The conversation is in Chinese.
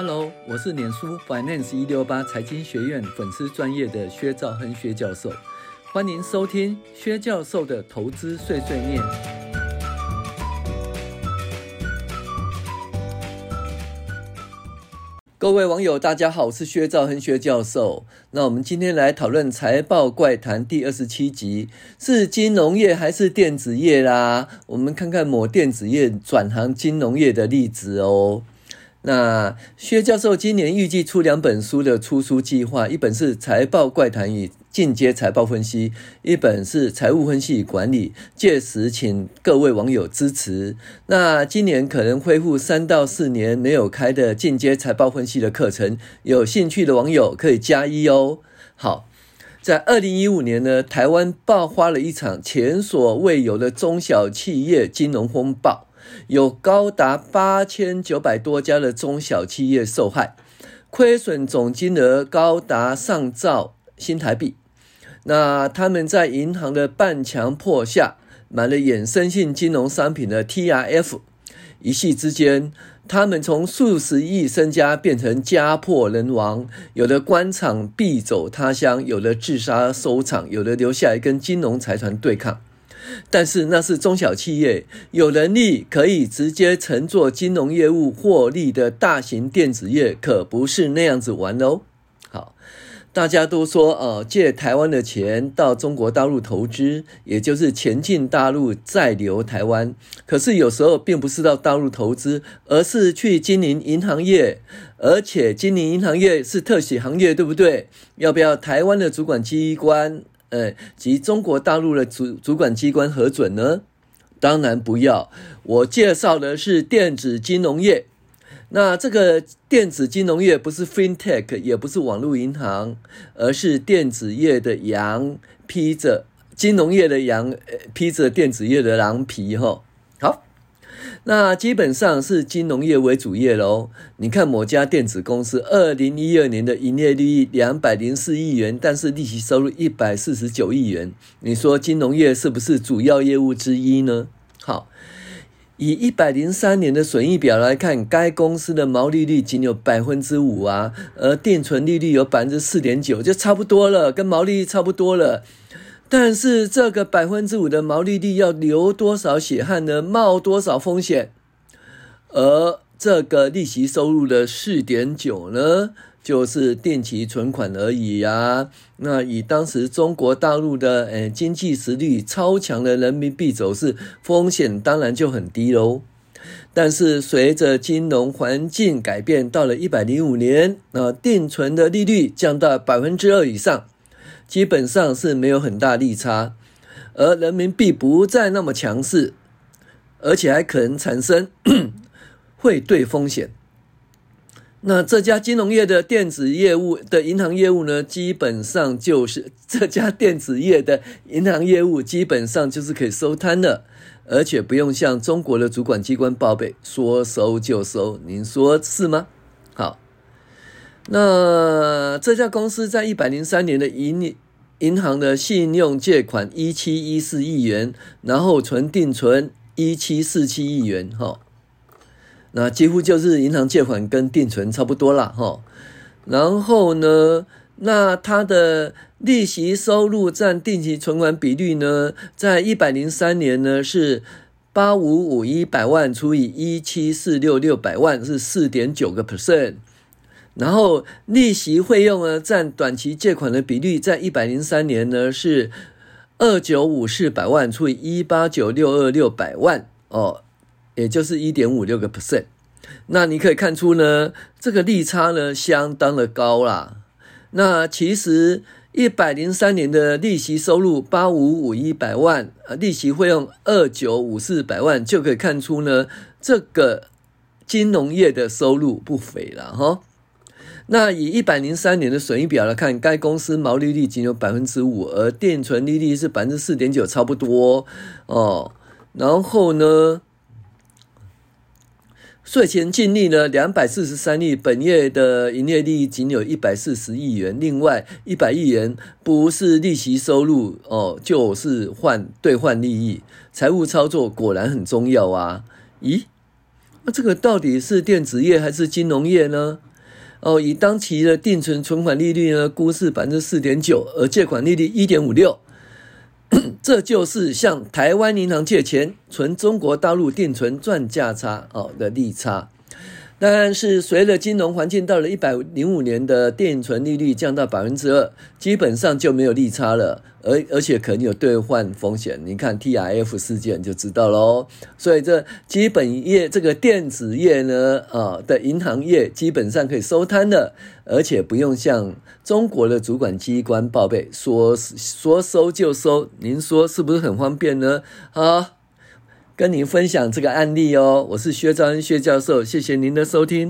Hello，我是脸书 Finance 一六八财经学院粉丝专业的薛兆亨薛教授，欢迎收听薛教授的投资碎碎念。各位网友，大家好，我是薛兆亨薛教授。那我们今天来讨论财报怪谈第二十七集，是金融业还是电子业啦？我们看看某电子业转行金融业的例子哦。那薛教授今年预计出两本书的出书计划，一本是《财报怪谈与进阶财报分析》，一本是《财务分析与管理》。届时请各位网友支持。那今年可能恢复三到四年没有开的进阶财报分析的课程，有兴趣的网友可以加一哦。好，在二零一五年呢，台湾爆发了一场前所未有的中小企业金融风暴。有高达八千九百多家的中小企业受害，亏损总金额高达上兆新台币。那他们在银行的半强迫下买了衍生性金融商品的 TRF，一夕之间，他们从数十亿身家变成家破人亡，有的官场必走他乡，有的自杀收场，有的留下来跟金融财团对抗。但是那是中小企业，有能力可以直接乘坐金融业务获利的大型电子业，可不是那样子玩哦。好，大家都说哦，借台湾的钱到中国大陆投资，也就是前进大陆再留台湾。可是有时候并不是到大陆投资，而是去经营银行业，而且经营银行业是特许行业，对不对？要不要台湾的主管机关？呃，及中国大陆的主主管机关核准呢？当然不要。我介绍的是电子金融业。那这个电子金融业不是 FinTech，也不是网络银行，而是电子业的羊披着金融业的羊，披着电子业的狼皮哈。好。那基本上是金融业为主业喽。你看某家电子公司，二零一二年的营业利益两百零四亿元，但是利息收入一百四十九亿元。你说金融业是不是主要业务之一呢？好，以一百零三年的损益表来看，该公司的毛利率仅有百分之五啊，而定存利率有百分之四点九，就差不多了，跟毛利率差不多了。但是这个百分之五的毛利率要流多少血汗呢？冒多少风险？而这个利息收入的四点九呢，就是定期存款而已啊。那以当时中国大陆的诶经济实力超强的人民币走势，风险当然就很低喽。但是随着金融环境改变，到了一百零五年，那定存的利率降到百分之二以上。基本上是没有很大利差，而人民币不再那么强势，而且还可能产生 汇兑风险。那这家金融业的电子业务的银行业务呢，基本上就是 这家电子业的银行业务基本上就是可以收摊了，而且不用向中国的主管机关报备，说收就收，您说是吗？那这家公司在一百零三年的银银行的信用借款一七一四亿元，然后存定存一七四七亿元，哈，那几乎就是银行借款跟定存差不多了，哈。然后呢，那它的利息收入占定期存款比率呢，在一百零三年呢是八五五一百万除以一七四六六百万是四点九个 percent。然后利息费用呢，占短期借款的比率，在一百零三年呢是二九五四百万除以一八九六二六百万哦，也就是一点五六个 percent。那你可以看出呢，这个利差呢相当的高啦。那其实一百零三年的利息收入八五五一百万，啊，利息费用二九五四百万，就可以看出呢，这个金融业的收入不菲了哈。那以一百零三年的损益表来看，该公司毛利率仅有百分之五，而定存利率是百分之四点九，差不多哦。然后呢，税前净利呢两百四十三亿，本业的营业利益仅有一百四十亿元，另外一百亿元不是利息收入哦，就是换兑换利益。财务操作果然很重要啊！咦，那这个到底是电子业还是金融业呢？哦，以当期的定存存款利率呢，估是百分之四点九，而借款利率一点五六，这就是向台湾银行借钱存中国大陆定存赚价差哦的利差。但是随着金融环境到了一百零五年的电存利率降到百分之二，基本上就没有利差了，而而且可能有兑换风险。你看 TRF 事件就知道喽。所以这基本业这个电子业呢，啊的银行业基本上可以收摊了，而且不用向中国的主管机关报备，说说收就收。您说是不是很方便呢？啊。跟您分享这个案例哦，我是薛兆恩薛教授，谢谢您的收听。